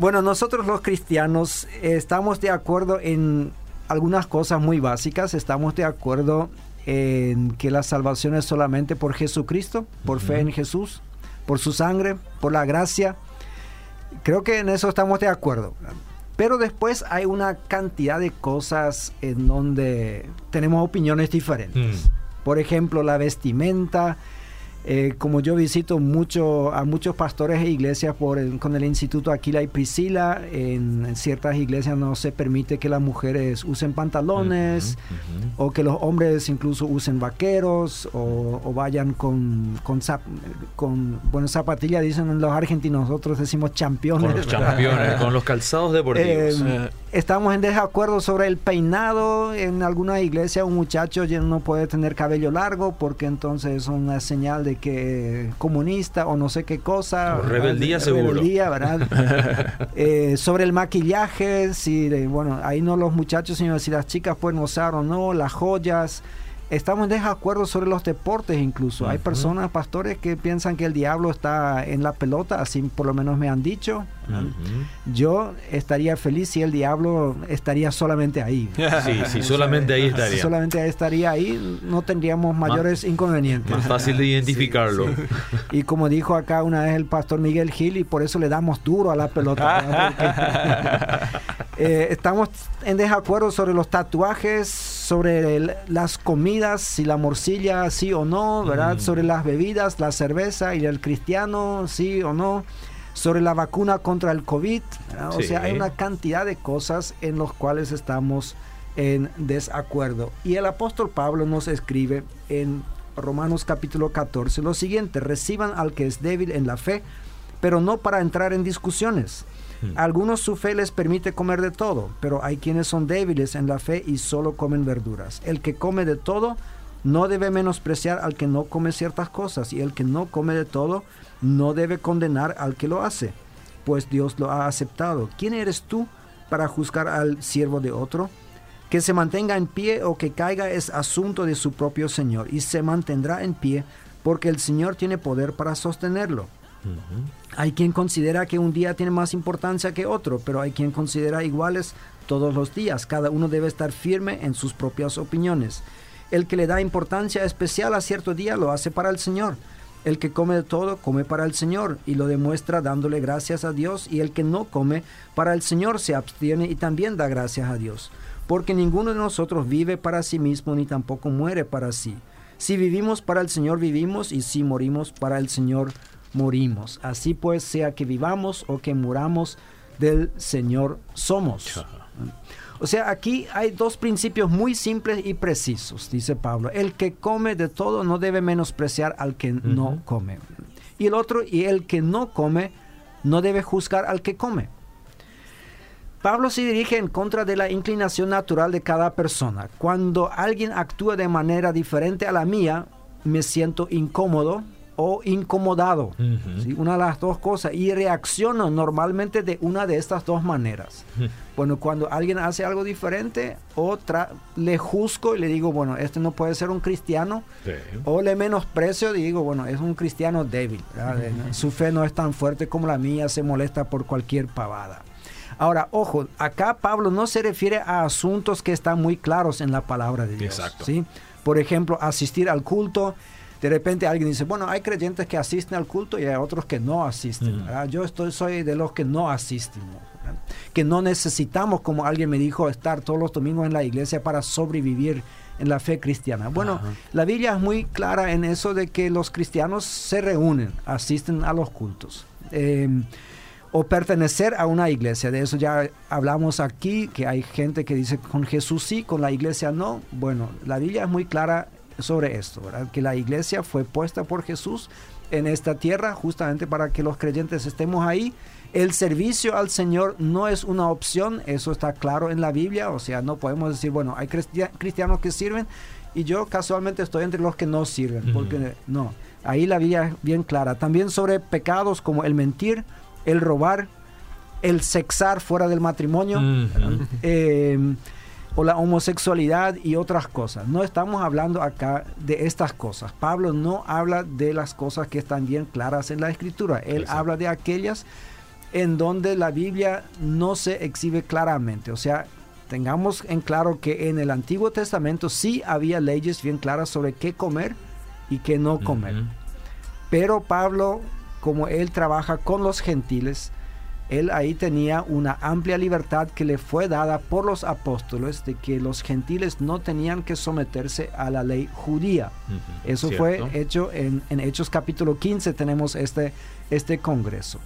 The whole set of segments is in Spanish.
Bueno, nosotros los cristianos eh, estamos de acuerdo en algunas cosas muy básicas. Estamos de acuerdo en que la salvación es solamente por Jesucristo, por fe en Jesús, por su sangre, por la gracia. Creo que en eso estamos de acuerdo. Pero después hay una cantidad de cosas en donde tenemos opiniones diferentes. Mm. Por ejemplo, la vestimenta, eh, como yo visito mucho a muchos pastores e iglesias por con el Instituto Aquila y Priscila, en, en ciertas iglesias no se permite que las mujeres usen pantalones o que los hombres incluso usen vaqueros o, o vayan con, con, zap- con bueno, zapatillas, dicen los argentinos, nosotros decimos championes. Con los campeones, con los calzados deportivos. Eh, estamos en desacuerdo sobre el peinado. En alguna iglesia un muchacho ya no puede tener cabello largo porque entonces es una señal de que comunista o no sé qué cosa. O ¿verdad? rebeldía, seguro. Rebeldía, ¿verdad? Eh, sobre el maquillaje, si, bueno, ahí no los muchachos, sino si las chicas pueden usar o no, las joyas. Estamos en desacuerdo sobre los deportes incluso. Hay personas, pastores, que piensan que el diablo está en la pelota, así por lo menos me han dicho. Yo estaría feliz si el diablo estaría solamente ahí. Sí, sí, solamente ahí Si estaría. solamente estaría ahí, no tendríamos mayores inconvenientes. Más fácil de identificarlo. Y como dijo acá una vez el pastor Miguel Gil, y por eso le damos duro a la pelota. eh, estamos en desacuerdo sobre los tatuajes, sobre el- las comidas, si la morcilla sí o no, ¿verdad? Mm. Sobre las bebidas, la cerveza y el cristiano sí o no. Sobre la vacuna contra el COVID. ¿verdad? O Sí. sea, hay una cantidad de cosas en los cuales estamos en desacuerdo. Y el apóstol Pablo nos escribe en Romanos capítulo 14 lo siguiente, reciban al que es débil en la fe, pero no para entrar en discusiones. Hmm. Algunos su fe les permite comer de todo, pero hay quienes son débiles en la fe y solo comen verduras. El que come de todo no debe menospreciar al que no come ciertas cosas, y el que no come de todo no debe condenar al que lo hace, pues Dios lo ha aceptado. ¿Quién eres tú para juzgar al siervo de otro? Que se mantenga en pie o que caiga es asunto de su propio Señor, y se mantendrá en pie porque el Señor tiene poder para sostenerlo. Hay quien considera que un día tiene más importancia que otro, pero hay quien considera iguales todos los días. Cada uno debe estar firme en sus propias opiniones. El que le da importancia especial a cierto día lo hace para el Señor. El que come de todo, come para el Señor y lo demuestra dándole gracias a Dios. Y el que no come para el Señor se abstiene y también da gracias a Dios. Porque ninguno de nosotros vive para sí mismo ni tampoco muere para sí. Si vivimos para el Señor vivimos y si morimos para el Señor. Así pues, sea que vivamos o que muramos, del Señor somos. O sea, aquí hay dos principios muy simples y precisos, dice Pablo. El que come de todo no debe menospreciar al que no come. Y el otro, y el que no come, no debe juzgar al que come. Pablo se dirige en contra de la inclinación natural de cada persona. Cuando alguien actúa de manera diferente a la mía, me siento incómodo o incomodado. Una de las dos cosas. Y reacciono normalmente de una de estas dos maneras. Bueno, cuando alguien hace algo diferente, otra le juzgo y le digo, bueno, este no puede ser un cristiano. Sí. O le menosprecio y digo, bueno, es un cristiano débil. ¿verdad? Su fe no es tan fuerte como la mía, se molesta por cualquier pavada. Ahora, ojo, acá Pablo no se refiere a asuntos que están muy claros en la palabra de Dios. Exacto. ¿sí? Por ejemplo, asistir al culto. De repente alguien dice, bueno, hay creyentes que asisten al culto y hay otros que no asisten. ¿verdad? Yo estoy, soy de los que no asistimos. ¿verdad? Que no necesitamos, como alguien me dijo, estar todos los domingos en la iglesia para sobrevivir en la fe cristiana. Bueno, Ajá. la Biblia es muy clara en eso de que los cristianos se reúnen, asisten a los cultos. Eh, o pertenecer a una iglesia. De eso ya hablamos aquí, que hay gente que dice con Jesús sí, con la iglesia no. Bueno, la Biblia es muy clara sobre esto, ¿verdad? Que la iglesia fue puesta por Jesús en esta tierra justamente para que los creyentes estemos ahí. El servicio al Señor no es una opción, eso está claro en la Biblia, o sea, no podemos decir, bueno, hay cristia- cristianos que sirven y yo casualmente estoy entre los que no sirven, porque no, ahí la Biblia es bien clara. También sobre pecados como el mentir, el robar, el sexar fuera del matrimonio, eh, o la homosexualidad y otras cosas. No estamos hablando acá de estas cosas. Pablo no habla de las cosas que están bien claras en la escritura. Él Exacto. habla de aquellas en donde la Biblia no se exhibe claramente. O sea, tengamos en claro que en el Antiguo Testamento sí había leyes bien claras sobre qué comer y qué no comer. Pero Pablo, como él trabaja con los gentiles, él ahí tenía una amplia libertad que le fue dada por los apóstoles de que los gentiles no tenían que someterse a la ley judía. Eso fue hecho en, en, Hechos capítulo 15, tenemos este, este congreso.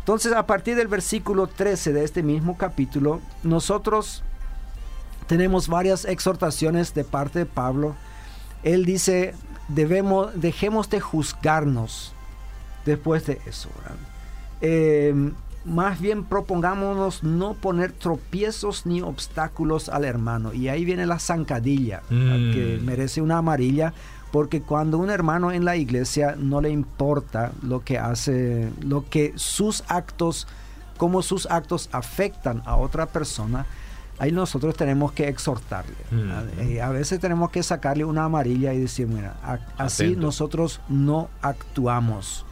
Entonces, a partir del versículo 13 de este mismo capítulo, nosotros tenemos varias exhortaciones de parte de Pablo. Él dice, debemos, dejemos de juzgarnos después de eso. Más bien propongámonos no poner tropiezos ni obstáculos al hermano. Y ahí viene la zancadilla, que mm. merece una amarilla, porque cuando un hermano en la iglesia no le importa lo que hace, lo que sus actos, cómo sus actos afectan a otra persona, ahí nosotros tenemos que exhortarle. Eh, a veces tenemos que sacarle una amarilla y decir, mira, así nosotros no actuamos.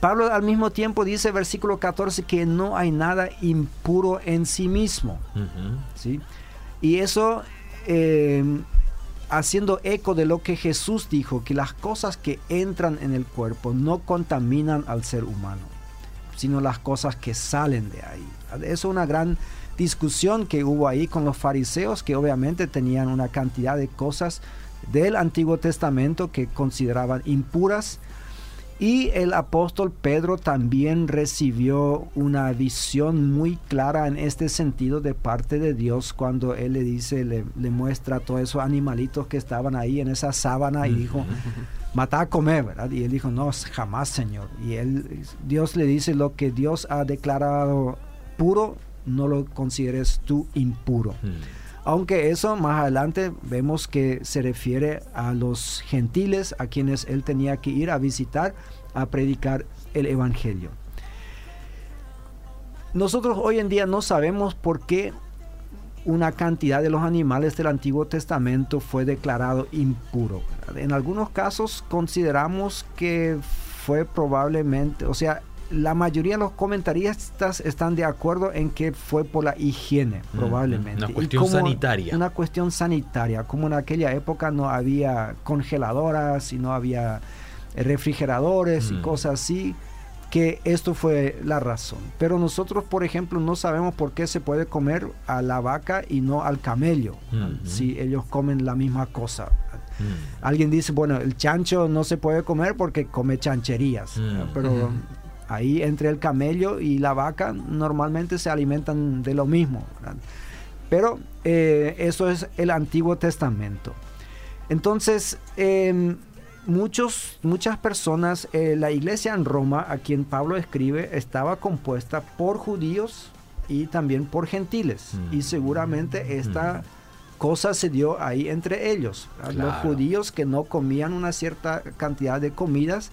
Pablo al mismo tiempo dice, versículo 14, que no hay nada impuro en sí mismo. ¿sí? Y eso eh, haciendo eco de lo que Jesús dijo, que las cosas que entran en el cuerpo no contaminan al ser humano, sino las cosas que salen de ahí. Eso es una gran discusión que hubo ahí con los fariseos, que obviamente tenían una cantidad de cosas del Antiguo Testamento que consideraban impuras y el apóstol Pedro también recibió una visión muy clara en este sentido de parte de Dios cuando él le dice, le, muestra todos esos animalitos que estaban ahí en esa sábana y dijo, mata a comer, ¿verdad? Y él dijo, no, jamás, Señor. Y él, Dios le dice, lo que Dios ha declarado puro, no lo consideres tú impuro. Aunque eso más adelante vemos que se refiere a los gentiles a quienes él tenía que ir a visitar a predicar el Evangelio. Nosotros hoy en día no sabemos por qué una cantidad de los animales del Antiguo Testamento fue declarado impuro. En algunos casos consideramos que fue probablemente, o sea, la mayoría de los comentaristas están de acuerdo en que fue por la higiene, probablemente. Una cuestión sanitaria. Una cuestión sanitaria, como en aquella época no había congeladoras y no había refrigeradores y mm. cosas así, que esto fue la razón. Pero nosotros, por ejemplo, no sabemos por qué se puede comer a la vaca y no al camello, si ellos comen la misma cosa. Mm. Alguien dice, bueno, el chancho no se puede comer porque come chancherías, mm. pero Ahí entre el camello y la vaca normalmente se alimentan de lo mismo. Pero eh, eso es el Antiguo Testamento. Entonces, em, muchos, muchas personas, eh, la iglesia en Roma, a quien Pablo escribe, estaba compuesta por judíos y también por gentiles. Mm. Y seguramente esta mm. cosa se dio ahí entre ellos. Los judíos que no comían una cierta cantidad de comidas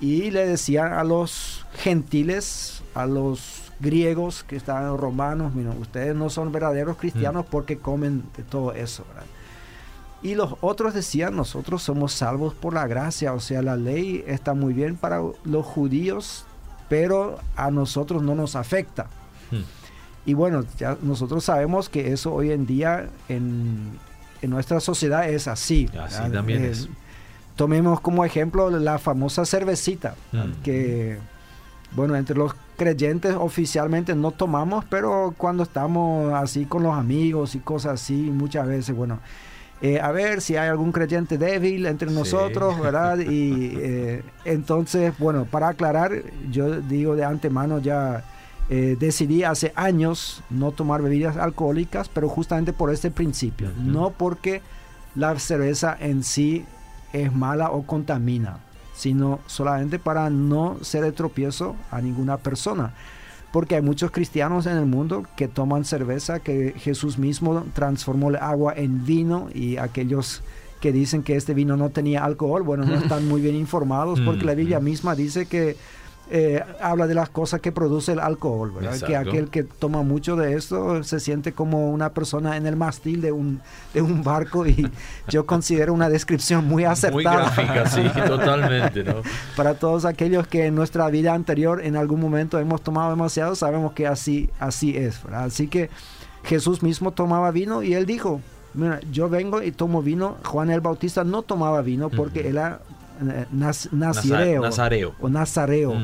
y le decían a los gentiles, a los griegos que estaban romanos, ustedes no son verdaderos cristianos mm. porque comen de todo eso. Y los otros decían, nosotros somos salvos por la gracia, o sea, la ley está muy bien para los judíos, pero a nosotros no nos afecta. Mm. Y bueno, ya nosotros sabemos que eso hoy en día en, nuestra sociedad es así. Así también es Tomemos como ejemplo la famosa cervecita, mm. que, bueno, entre los creyentes oficialmente no tomamos, pero cuando estamos así con los amigos y cosas así, muchas veces, bueno, eh, a ver si hay algún creyente débil entre nosotros, ¿verdad? Y eh, entonces, bueno, para aclarar, yo digo de antemano ya... Eh, decidí hace años no tomar bebidas alcohólicas, pero justamente por este principio, no porque la cerveza en sí es mala o contamina, sino solamente para no ser de tropiezo a ninguna persona. Porque hay muchos cristianos en el mundo que toman cerveza, que Jesús mismo transformó el agua en vino y aquellos que dicen que este vino no tenía alcohol, bueno, no están muy bien informados porque la Biblia misma dice que eh, habla de las cosas que produce el alcohol, ¿verdad? Que aquel que toma mucho de esto se siente como una persona en el mastil de un, de un barco y yo considero una descripción muy acertada. Muy gráfica, sí, totalmente, ¿no? Para todos aquellos que en nuestra vida anterior en algún momento hemos tomado demasiado, sabemos que así, así es, ¿verdad? Así que Jesús mismo tomaba vino y él dijo, mira, yo vengo y tomo vino. Juan el Bautista no tomaba vino porque él era eh, nazareo, o nazareo,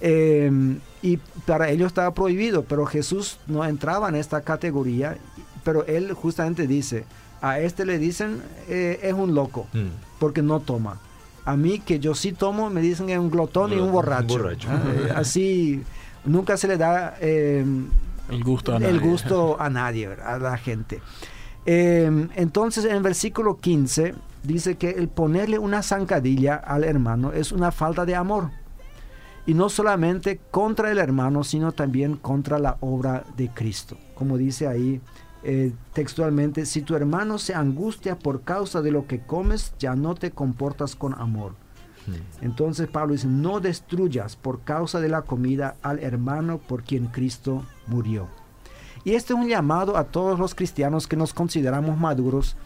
em, y para ellos estaba prohibido, pero Jesús no entraba en esta categoría, pero él justamente dice, a este le dicen eh, es un loco, mm. porque no toma. A mí que yo sí tomo, me dicen que es un glotón y un borracho. Eh, así nunca se le da em, el gusto a nadie, el gusto a, nadie a la gente. Em, entonces en el versículo 15 dice que el ponerle una zancadilla al hermano es una falta de amor. Y no solamente contra el hermano, sino también contra la obra de Cristo. Como dice ahí eh, textualmente, si tu hermano se angustia por causa de lo que comes, ya no te comportas con amor. Hmm. Entonces Pablo dice, no destruyas por causa de la comida al hermano por quien Cristo murió. Y este es un llamado a todos los cristianos que nos consideramos maduros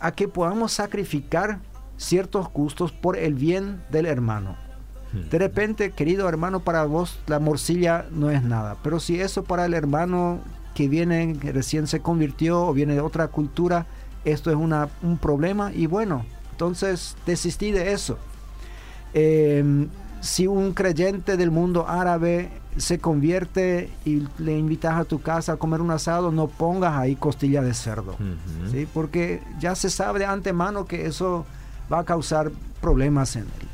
a que podamos sacrificar ciertos gustos por el bien del hermano. Hmm. De repente, querido hermano, para vos la morcilla no es nada, pero si eso para el hermano que viene, que recién se convirtió o viene de otra cultura, esto es una, un problema y bueno, entonces desistí de eso. Em, si un creyente del mundo árabe se convierte y le invitas a tu casa a comer un asado, no pongas ahí costilla de cerdo, ¿sí? porque ya se sabe de antemano que eso va a causar problemas en él.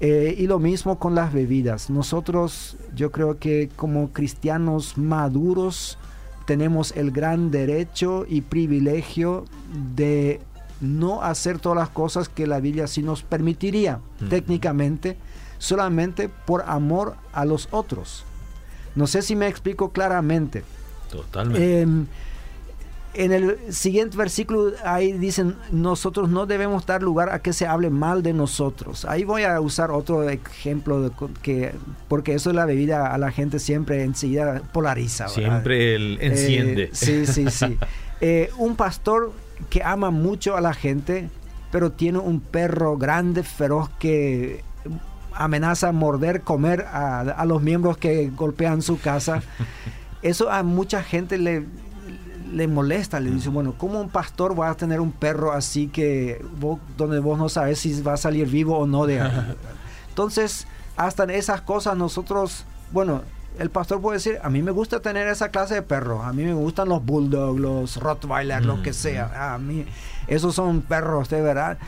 Eh, y lo mismo con las bebidas. Nosotros, yo creo que como cristianos maduros, tenemos el gran derecho y privilegio de no hacer todas las cosas que la Biblia sí nos permitiría técnicamente solamente por amor a los otros. No sé si me explico claramente. Totalmente. Em, en el siguiente versículo ahí dicen, nosotros no debemos dar lugar a que se hable mal de nosotros. Ahí voy a usar otro ejemplo, de que, porque eso es la bebida a la gente siempre enseguida polariza. Siempre el enciende. Eh, sí, sí, sí. Eh, un pastor que ama mucho a la gente, pero tiene un perro grande, feroz, que amenaza morder, comer a, los miembros que golpean su casa. Eso a mucha gente le, le molesta, le dice, bueno, ¿cómo un pastor va a tener un perro así que donde vos no sabes si va a salir vivo o no de ahí? Entonces, hasta en esas cosas nosotros, bueno, el pastor puede decir, a mí me gusta tener esa clase de perros, a mí me gustan los bulldogs, los rottweiler, lo que sea, a mí esos son perros de verdad.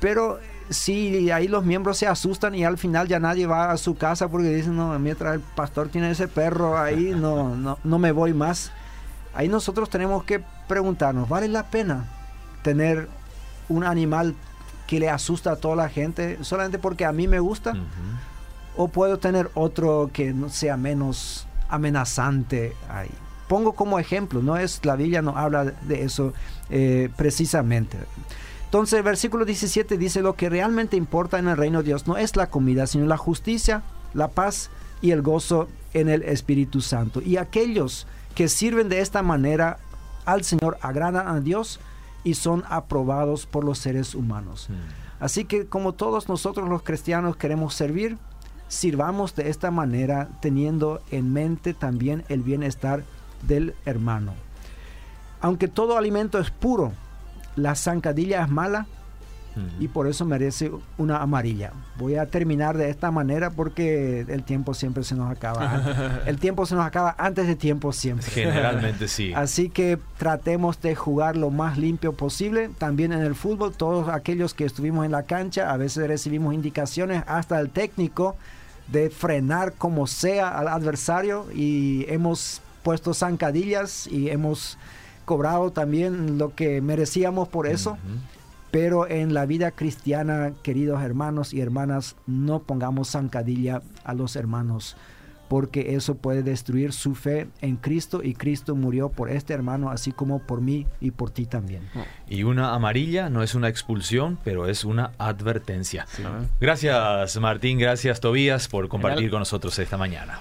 Pero si ahí los miembros se asustan y al final ya nadie va a su casa porque dicen, no, mientras el pastor tiene ese perro ahí, no, no, no me voy más. Ahí nosotros tenemos que preguntarnos, ¿vale la pena tener un animal que le asusta a toda la gente solamente porque a mí me gusta? ¿O puedo tener otro que no sea menos amenazante ahí? Pongo como ejemplo, no es la Biblia no habla de eso eh, precisamente. Entonces el versículo 17 dice, lo que realmente importa en el reino de Dios no es la comida, sino la justicia, la paz y el gozo en el Espíritu Santo. Y aquellos que sirven de esta manera al Señor agradan a Dios y son aprobados por los seres humanos. Así que como todos nosotros los cristianos queremos servir, sirvamos de esta manera teniendo en mente también el bienestar del hermano. Aunque todo alimento es puro, la zancadilla es mala y por eso merece una amarilla. Voy a terminar de esta manera porque el tiempo siempre se nos acaba. el tiempo se nos acaba antes de tiempo siempre. Generalmente sí. Así que tratemos de jugar lo más limpio posible. También en el fútbol, todos aquellos que estuvimos en la cancha, a veces recibimos indicaciones hasta el técnico de frenar como sea al adversario y hemos puesto zancadillas y hemos cobrado también lo que merecíamos por eso. Pero en la vida cristiana, queridos hermanos y hermanas, no pongamos zancadilla a los hermanos, porque eso puede destruir su fe en Cristo y Cristo murió por este hermano así como por mí y por ti también. Y una amarilla no es una expulsión, pero es una advertencia. Gracias Martín, gracias Tobías por compartir con nosotros esta mañana.